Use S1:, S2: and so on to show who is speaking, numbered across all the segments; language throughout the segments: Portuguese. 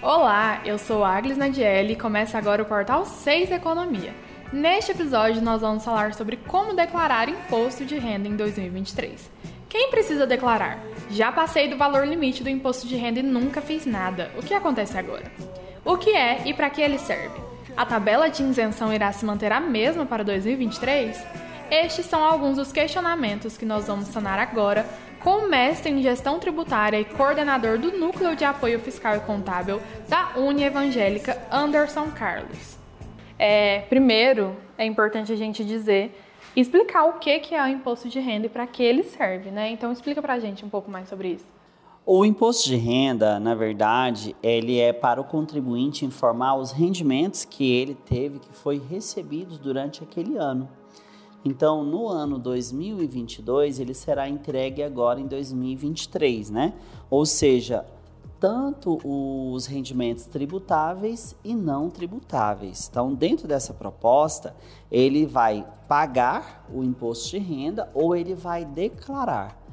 S1: Olá, eu sou Agnes Nadiele e começa agora o portal 6 Economia. Neste episódio, nós vamos falar sobre como declarar imposto de renda em 2023. Quem precisa declarar? Já passei do valor limite do imposto de renda e nunca fiz nada. O que acontece agora? O que é e para que ele serve? A tabela de isenção irá se manter a mesma para 2023? Estes são alguns dos questionamentos que nós vamos sanar agora com o mestre em gestão tributária e coordenador do Núcleo de Apoio Fiscal e Contábil da Uni Evangélica, Anderson Carlos. É, primeiro, é importante a gente dizer explicar o que, é o imposto de renda e para que ele serve, né? Então explica para a gente um pouco mais sobre isso.
S2: O imposto de renda, na verdade, ele é para o contribuinte informar os rendimentos que ele teve, que foi recebidos durante aquele ano. Então, no ano 2022, ele será entregue agora em 2023, né? Ou seja, tanto os rendimentos tributáveis e não tributáveis. Então, dentro dessa proposta, ele vai pagar o imposto de renda ou ele vai declarar.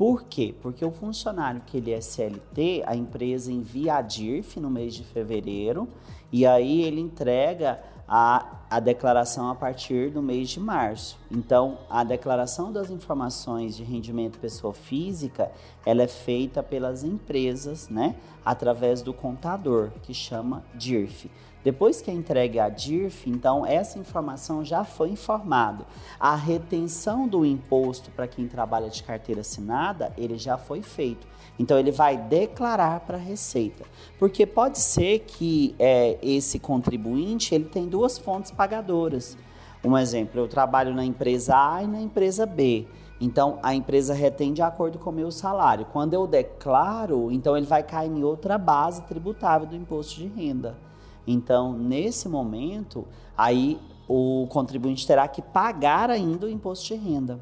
S2: Por quê? Porque o funcionário que ele é CLT, a empresa envia a DIRF no mês de fevereiro e aí ele entrega a, a declaração a partir do mês de março. Então, a declaração das informações de rendimento pessoa física, ela é feita pelas empresas, né, através do contador, que chama DIRF. Depois que é entregue a DIRF, então essa informação já foi informada. A retenção do imposto para quem trabalha de carteira assinada, ele já foi feito. Então ele vai declarar para a Receita, porque pode ser que é, esse contribuinte ele tem duas fontes pagadoras. Um exemplo, eu trabalho na empresa A e na empresa B. Então a empresa retém de acordo com o meu salário. Quando eu declaro, então ele vai cair em outra base tributável do imposto de renda. Então, nesse momento, aí o contribuinte terá que pagar ainda o imposto de renda.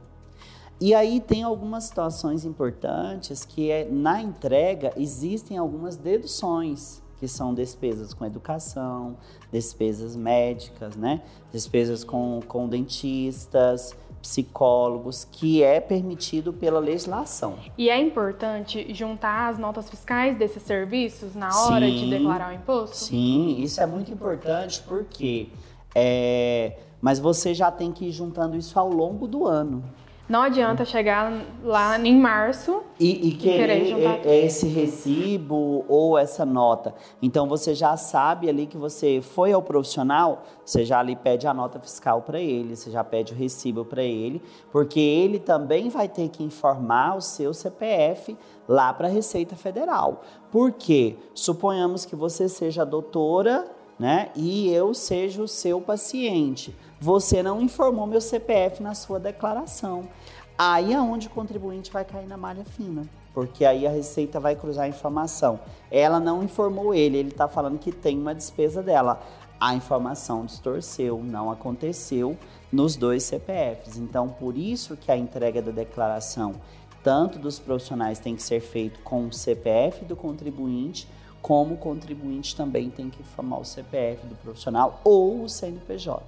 S2: E aí tem algumas situações importantes que é na entrega existem algumas deduções que são despesas com educação, despesas médicas, né? Despesas com, com dentistas, psicólogos, que é permitido pela legislação.
S1: E é importante juntar as notas fiscais desses serviços na hora sim, de declarar o imposto?
S2: Sim, isso é muito importante porque é, mas você já tem que ir juntando isso ao longo do ano.
S1: Não adianta chegar lá em março
S2: e, e querer, querer esse recibo ou essa nota. Então você já sabe ali que você foi ao profissional, você já ali pede a nota fiscal para ele, você já pede o recibo para ele, porque ele também vai ter que informar o seu CPF lá para a Receita Federal. Porque suponhamos que você seja doutora, né, e eu seja o seu paciente. Você não informou meu CPF na sua declaração. Aí é onde o contribuinte vai cair na malha fina, porque aí a Receita vai cruzar a informação. Ela não informou ele, ele está falando que tem uma despesa dela. A informação distorceu, não aconteceu nos dois CPFs. Então, por isso que a entrega da declaração, tanto dos profissionais, tem que ser feito com o CPF do contribuinte, como o contribuinte também tem que informar o CPF do profissional ou o CNPJ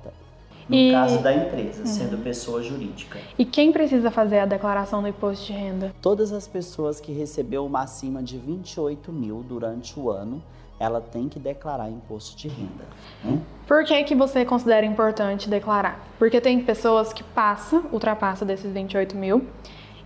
S2: no e... caso da empresa, sendo uhum. pessoa jurídica.
S1: E quem precisa fazer a declaração do imposto de renda?
S2: Todas as pessoas que recebeu uma acima de 28 mil durante o ano, ela tem que declarar imposto de renda. Né?
S1: Por que, que você considera importante declarar? Porque tem pessoas que passam, ultrapassam desses 28 mil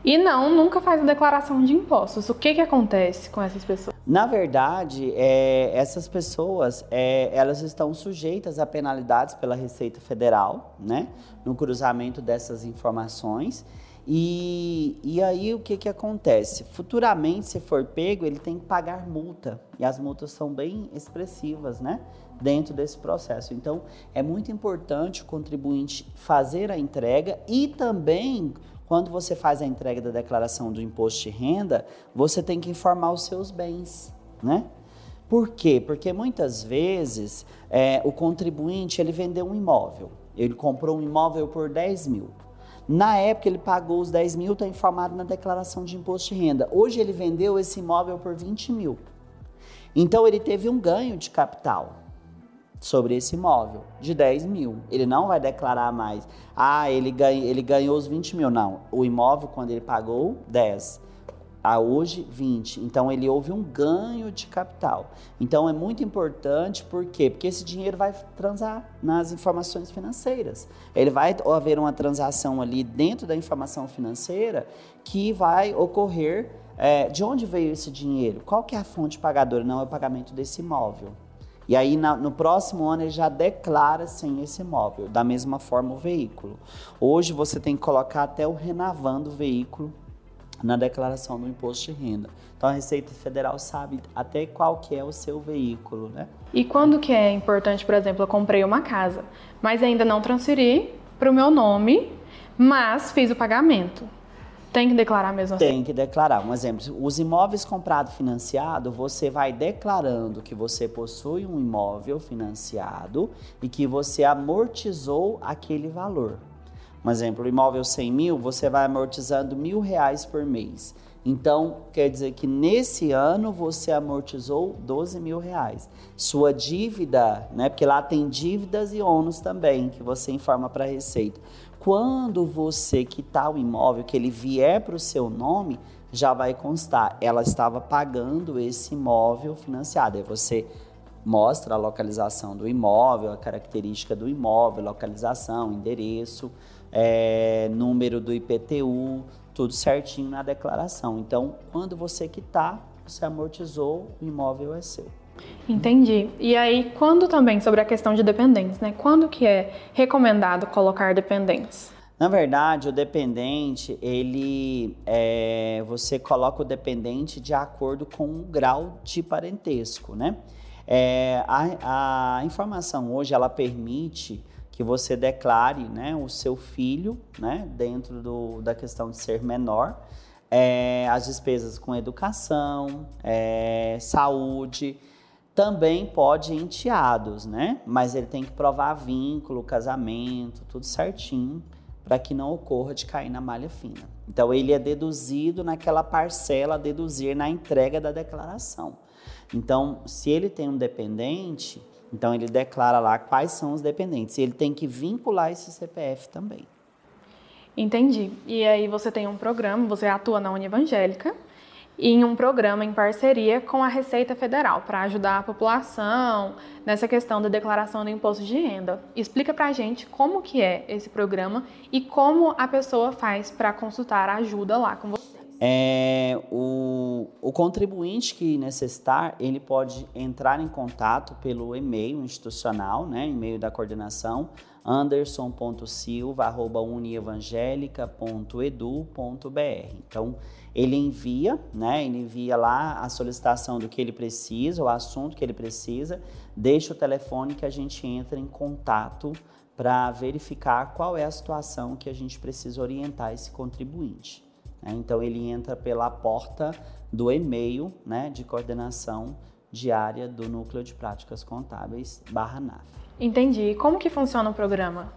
S1: e não, nunca faz a declaração de impostos. O que, que acontece com essas pessoas?
S2: Na verdade, é, essas pessoas, é, elas estão sujeitas a penalidades pela Receita Federal, né? No cruzamento dessas informações. E, e aí o que, que acontece? Futuramente, se for pego, ele tem que pagar multa. E as multas são bem expressivas, né? Dentro desse processo. Então, é muito importante o contribuinte fazer a entrega e também quando você faz a entrega da declaração do imposto de renda, você tem que informar os seus bens, né? Por quê? Porque muitas vezes é, o contribuinte ele vendeu um imóvel, ele comprou um imóvel por 10 mil. Na época ele pagou os 10 mil, está informado na declaração de imposto de renda. Hoje ele vendeu esse imóvel por 20 mil. Então ele teve um ganho de capital, sobre esse imóvel de 10 mil. Ele não vai declarar mais. Ah, ele, ganha, ele ganhou os 20 mil. Não. O imóvel, quando ele pagou, 10 a hoje 20. Então ele houve um ganho de capital. Então é muito importante, por quê? Porque esse dinheiro vai transar nas informações financeiras. Ele vai haver uma transação ali dentro da informação financeira que vai ocorrer é, de onde veio esse dinheiro? Qual que é a fonte pagadora? Não é o pagamento desse imóvel. E aí, na, no próximo ano, ele já declara sem esse imóvel. Da mesma forma, o veículo. Hoje, você tem que colocar até o renavando o veículo na declaração do imposto de renda. Então a Receita Federal sabe até qual que é o seu veículo, né?
S1: E quando que é importante, por exemplo, eu comprei uma casa, mas ainda não transferi para o meu nome, mas fiz o pagamento. Tem que declarar mesmo assim?
S2: Tem que declarar. Um exemplo, os imóveis comprados financiado, você vai declarando que você possui um imóvel financiado e que você amortizou aquele valor. Um exemplo, o imóvel 100 mil, você vai amortizando mil reais por mês. Então, quer dizer que nesse ano você amortizou 12 mil reais. Sua dívida, né? Porque lá tem dívidas e ônus também, que você informa para a Receita. Quando você quitar o imóvel, que ele vier para o seu nome, já vai constar. Ela estava pagando esse imóvel financiado. Aí você mostra a localização do imóvel, a característica do imóvel, localização, endereço é, número do IPTU, tudo certinho na declaração. Então, quando você quitar, você amortizou, o imóvel é seu.
S1: Entendi. E aí, quando também sobre a questão de dependentes, né? Quando que é recomendado colocar dependentes?
S2: Na verdade, o dependente, ele, é, você coloca o dependente de acordo com o grau de parentesco, né? É, a, a informação hoje, ela permite que você declare né, o seu filho, né, dentro do, da questão de ser menor, é, as despesas com educação, é, saúde, também pode enteados, né? Mas ele tem que provar vínculo, casamento, tudo certinho, para que não ocorra de cair na malha fina. Então ele é deduzido naquela parcela deduzir na entrega da declaração. Então, se ele tem um dependente, então ele declara lá quais são os dependentes. Ele tem que vincular esse CPF também.
S1: Entendi. E aí você tem um programa, você atua na Univangélica em um programa em parceria com a Receita Federal para ajudar a população nessa questão da declaração do imposto de renda. Explica para a gente como que é esse programa e como a pessoa faz para consultar ajuda lá com você.
S2: É, o, o contribuinte que necessitar, ele pode entrar em contato pelo e-mail institucional, né, e-mail da coordenação, anderson.silva.unievangelica.edu.br. Então, ele envia, né, ele envia lá a solicitação do que ele precisa, o assunto que ele precisa, deixa o telefone que a gente entra em contato para verificar qual é a situação que a gente precisa orientar esse contribuinte. Né? Então ele entra pela porta do e-mail né, de coordenação diária do Núcleo de Práticas Contábeis barra NAF.
S1: Entendi. Como que funciona o programa?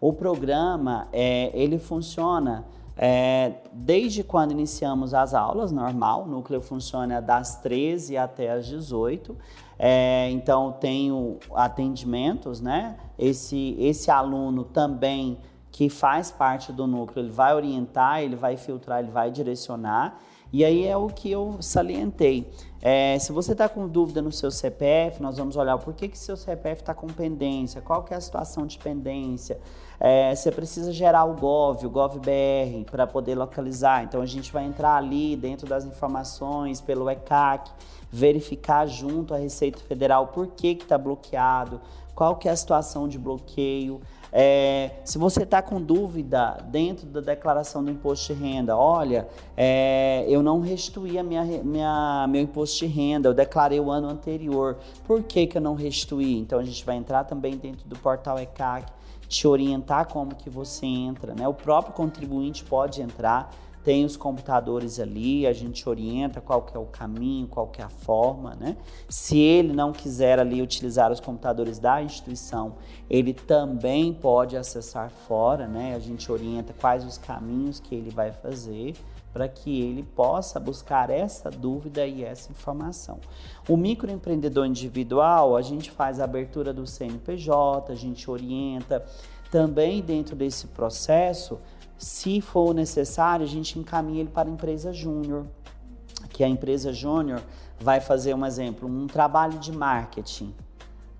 S2: O programa, é, ele funciona é, desde quando iniciamos as aulas, normal, o núcleo funciona das 13 até as 18. É, então, tenho atendimentos, né? Esse, esse aluno também que faz parte do núcleo, ele vai orientar, ele vai filtrar, ele vai direcionar. E aí é o que eu salientei. É, se você está com dúvida no seu CPF, nós vamos olhar por que, que seu CPF está com pendência, qual que é a situação de pendência. É, você precisa gerar o GOV, o GOV-BR, para poder localizar. Então a gente vai entrar ali dentro das informações pelo ECAC, verificar junto à Receita Federal por que está bloqueado, qual que é a situação de bloqueio. É, se você está com dúvida dentro da declaração do imposto de renda, olha, é, eu não restituí a minha, minha, meu imposto de renda, eu declarei o ano anterior, por que, que eu não restituí? Então a gente vai entrar também dentro do portal ECAC, te orientar como que você entra, né? O próprio contribuinte pode entrar tem os computadores ali, a gente orienta qual que é o caminho, qual que é a forma, né? Se ele não quiser ali utilizar os computadores da instituição, ele também pode acessar fora, né? A gente orienta quais os caminhos que ele vai fazer, para que ele possa buscar essa dúvida e essa informação. O microempreendedor individual, a gente faz a abertura do CNPJ, a gente orienta. Também dentro desse processo, se for necessário, a gente encaminha ele para a empresa júnior, que a empresa júnior vai fazer um exemplo, um trabalho de marketing,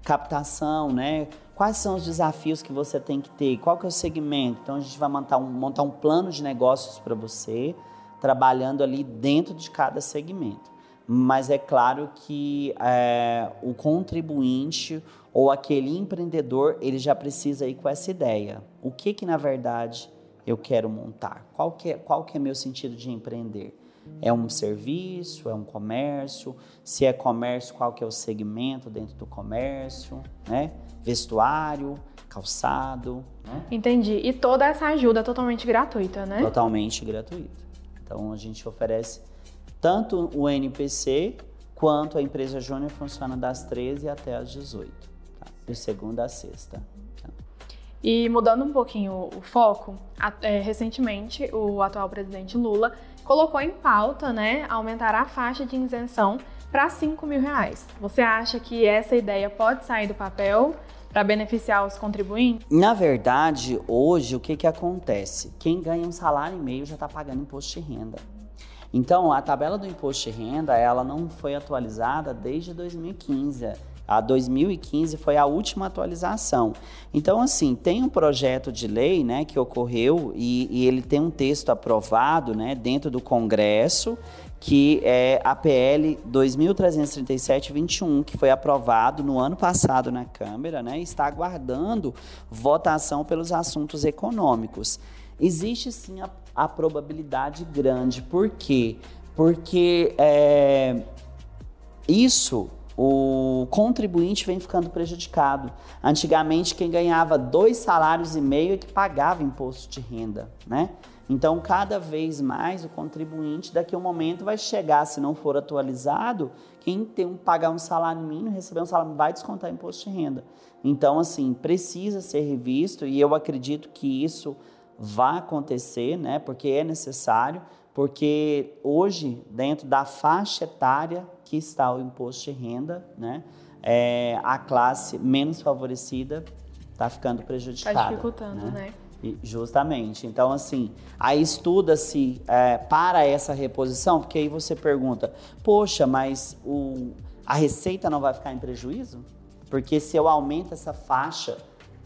S2: captação, né? Quais são os desafios que você tem que ter? Qual que é o segmento? Então a gente vai montar um, montar um plano de negócios para você, trabalhando ali dentro de cada segmento. Mas é claro que é, o contribuinte ou aquele empreendedor, ele já precisa ir com essa ideia. O que que na verdade eu quero montar? Qual que é, qual que é meu sentido de empreender? É um serviço, é um comércio? Se é comércio, qual que é o segmento dentro do comércio, né? Vestuário, calçado, né?
S1: Entendi. E toda essa ajuda é totalmente gratuita, né?
S2: Totalmente gratuita. Então a gente oferece tanto o NPC quanto a empresa Júnior funciona das 13 até as 18, tá? de segunda a sexta.
S1: E mudando um pouquinho o foco, é, recentemente o atual presidente Lula colocou em pauta, né, aumentar a faixa de isenção para 5 mil reais. Você acha que essa ideia pode sair do papel para beneficiar os contribuintes?
S2: Na verdade, hoje o que, que acontece? Quem ganha um salário e meio já está pagando imposto de renda. Então, a tabela do imposto de renda, ela não foi atualizada desde 2015. A 2015 foi a última atualização. Então, assim, tem um projeto de lei né, que ocorreu e, e ele tem um texto aprovado né, dentro do Congresso, que é a PL 2337-21, que foi aprovado no ano passado na Câmara, né, e está aguardando votação pelos assuntos econômicos. Existe sim a, a probabilidade grande. Por quê? Porque é, isso o contribuinte vem ficando prejudicado. Antigamente, quem ganhava dois salários e meio é que pagava imposto de renda, né? Então, cada vez mais o contribuinte, daqui a um momento, vai chegar, se não for atualizado, quem tem um pagar um salário mínimo, receber um salário, vai descontar imposto de renda. Então, assim, precisa ser revisto e eu acredito que isso vai acontecer, né? Porque é necessário, porque hoje, dentro da faixa etária que está o imposto de renda, né? É, a classe menos favorecida está ficando prejudicada. Está
S1: dificultando, né?
S2: né? justamente. Então, assim, aí estuda-se é, para essa reposição, porque aí você pergunta, poxa, mas o, a receita não vai ficar em prejuízo? Porque se eu aumento essa faixa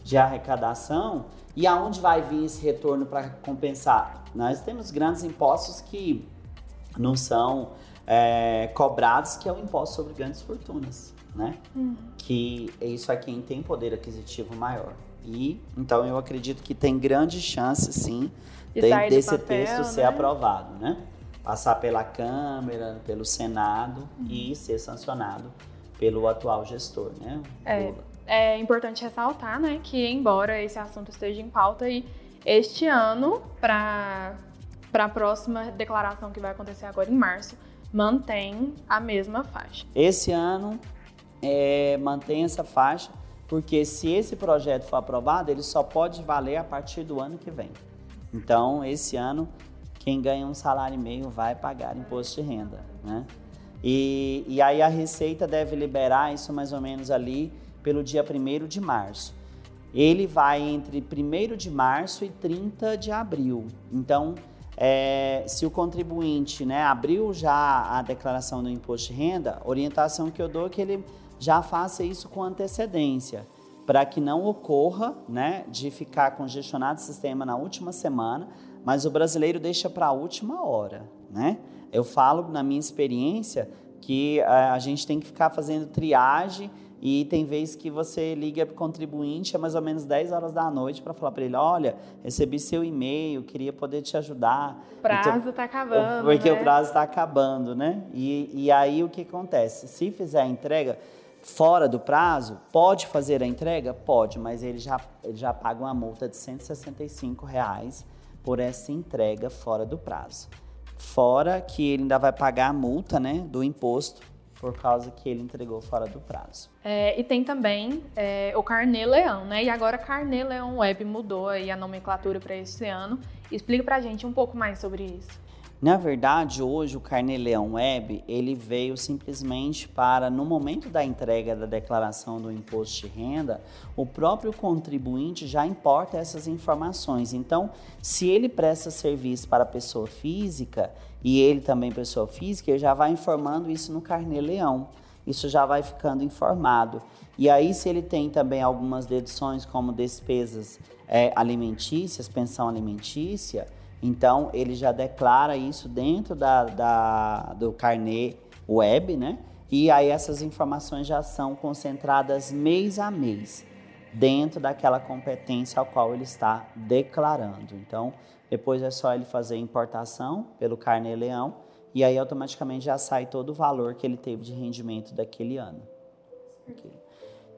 S2: de arrecadação, e aonde vai vir esse retorno para compensar? Nós temos grandes impostos que não são é, cobrados, que é o imposto sobre grandes fortunas, né? Uhum. Que isso é quem tem poder aquisitivo maior. E então eu acredito que tem grande chance, sim, de desse papel, texto ser né? aprovado, né? Passar pela Câmara, pelo Senado uhum. e ser sancionado pelo atual gestor, né?
S1: É, é importante ressaltar, né, que embora esse assunto esteja em pauta e este ano para para a próxima declaração que vai acontecer agora em março, mantém a mesma faixa.
S2: Esse ano é, mantém essa faixa, porque se esse projeto for aprovado, ele só pode valer a partir do ano que vem. Então, esse ano, quem ganha um salário e meio vai pagar imposto de renda, né? E, e aí a Receita deve liberar isso mais ou menos ali pelo dia 1 de março. Ele vai entre 1 de março e 30 de abril. Então, é, se o contribuinte né, abriu já a declaração do imposto de renda, orientação que eu dou é que ele já faça isso com antecedência, para que não ocorra né, de ficar congestionado o sistema na última semana, mas o brasileiro deixa para a última hora. Né? Eu falo, na minha experiência, que a, a gente tem que ficar fazendo triagem e tem vezes que você liga para o contribuinte a mais ou menos 10 horas da noite para falar para ele: olha, recebi seu e-mail, queria poder te ajudar.
S1: O prazo está então, acabando.
S2: Porque
S1: né?
S2: o prazo está acabando, né? E, e aí o que acontece? Se fizer a entrega fora do prazo, pode fazer a entrega? Pode, mas ele já, ele já paga uma multa de 165 reais por essa entrega fora do prazo. Fora que ele ainda vai pagar a multa né, do imposto por causa que ele entregou fora do prazo.
S1: É, e tem também é, o Carnê Leão, né? E agora Carnê Leão Web mudou aí a nomenclatura para esse ano. Explica para a gente um pouco mais sobre isso.
S2: Na verdade, hoje o Carnê-Leão Web, ele veio simplesmente para, no momento da entrega da declaração do imposto de renda, o próprio contribuinte já importa essas informações. Então, se ele presta serviço para pessoa física e ele também pessoa física, ele já vai informando isso no Carnê-Leão. Isso já vai ficando informado. E aí, se ele tem também algumas deduções, como despesas é, alimentícias, pensão alimentícia, então, ele já declara isso dentro da, da, do carnê web, né? E aí essas informações já são concentradas mês a mês, dentro daquela competência ao qual ele está declarando. Então, depois é só ele fazer a importação pelo carnê leão e aí automaticamente já sai todo o valor que ele teve de rendimento daquele ano. Okay.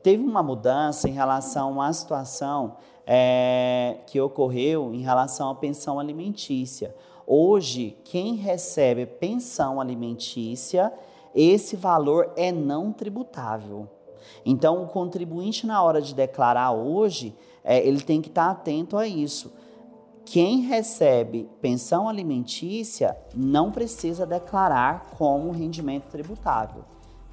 S2: Teve uma mudança em relação à situação é, que ocorreu em relação à pensão alimentícia. Hoje, quem recebe pensão alimentícia, esse valor é não tributável. Então, o contribuinte, na hora de declarar hoje, é, ele tem que estar atento a isso. Quem recebe pensão alimentícia não precisa declarar como rendimento tributável.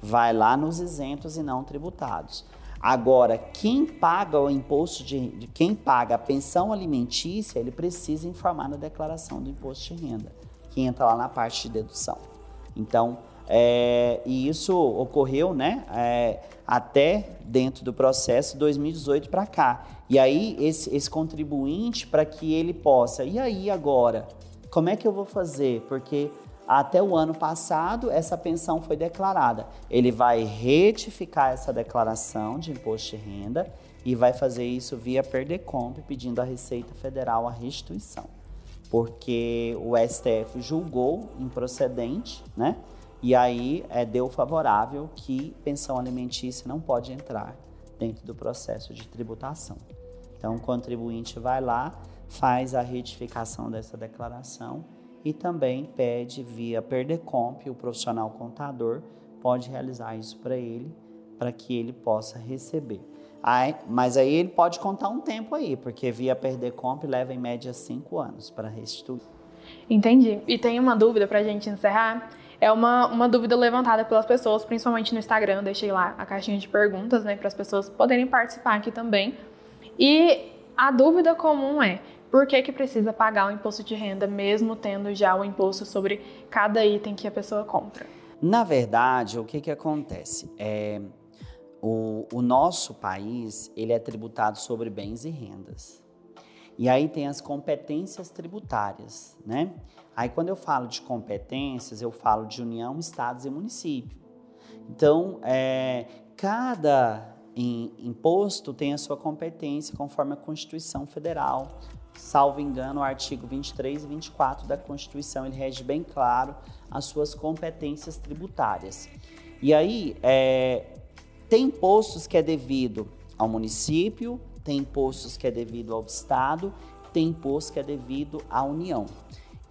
S2: Vai lá nos isentos e não tributados. Agora, quem paga o imposto de, de, quem paga a pensão alimentícia, ele precisa informar na declaração do imposto de renda, que entra lá na parte de dedução. Então, é, e isso ocorreu, né, é, até dentro do processo 2018 para cá. E aí esse, esse contribuinte para que ele possa, e aí agora, como é que eu vou fazer? Porque até o ano passado, essa pensão foi declarada. Ele vai retificar essa declaração de imposto de renda e vai fazer isso via Perdecomp, pedindo à Receita Federal a restituição. Porque o STF julgou improcedente, né? E aí é, deu favorável que pensão alimentícia não pode entrar dentro do processo de tributação. Então, o contribuinte vai lá, faz a retificação dessa declaração e também pede via Perdecomp, o profissional contador pode realizar isso para ele, para que ele possa receber. Aí, mas aí ele pode contar um tempo aí, porque via Perdecomp leva em média cinco anos para restituir.
S1: Entendi. E tem uma dúvida para a gente encerrar. É uma, uma dúvida levantada pelas pessoas, principalmente no Instagram. Deixei lá a caixinha de perguntas, né, para as pessoas poderem participar aqui também. E a dúvida comum é: por que, que precisa pagar o imposto de renda, mesmo tendo já o imposto sobre cada item que a pessoa compra?
S2: Na verdade, o que, que acontece? É, o, o nosso país ele é tributado sobre bens e rendas. E aí tem as competências tributárias, né? Aí quando eu falo de competências, eu falo de União, Estados e município. Então, é, cada imposto tem a sua competência conforme a Constituição Federal, salvo engano, o artigo 23 e 24 da Constituição, ele rege bem claro as suas competências tributárias. E aí, é, tem impostos que é devido ao município, tem impostos que é devido ao Estado, tem imposto que é devido à União.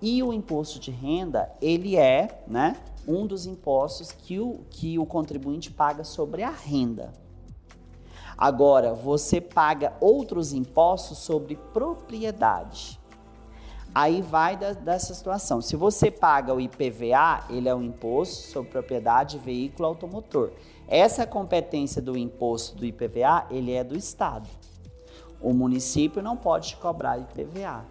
S2: E o imposto de renda, ele é né, um dos impostos que o, que o contribuinte paga sobre a renda. Agora, você paga outros impostos sobre propriedade. Aí vai da, dessa situação. Se você paga o IPVA, ele é um imposto sobre propriedade veículo automotor. Essa competência do imposto do IPVA, ele é do Estado. O município não pode cobrar IPVA,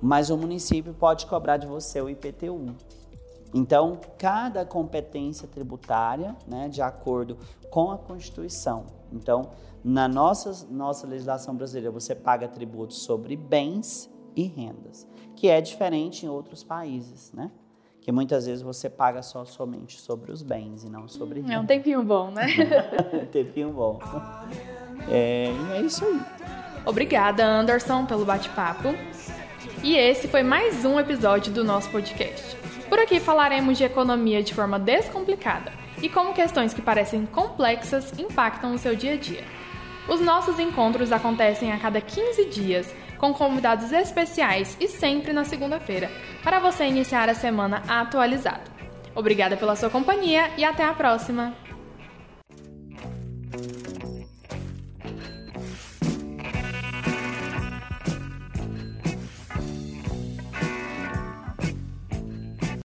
S2: mas o município pode cobrar de você o IPTU. Então, cada competência tributária, né, de acordo com a Constituição. Então, na nossa, nossa legislação brasileira, você paga tributos sobre bens e rendas, que é diferente em outros países, né? Que muitas vezes você paga só somente sobre os bens e não sobre rendas.
S1: É um tempinho bom, né?
S2: tempinho bom. É, é isso aí.
S1: Obrigada, Anderson, pelo bate-papo. E esse foi mais um episódio do nosso podcast. Por aqui falaremos de economia de forma descomplicada e como questões que parecem complexas impactam o seu dia a dia. Os nossos encontros acontecem a cada 15 dias, com convidados especiais e sempre na segunda-feira, para você iniciar a semana atualizado. Obrigada pela sua companhia e até a próxima!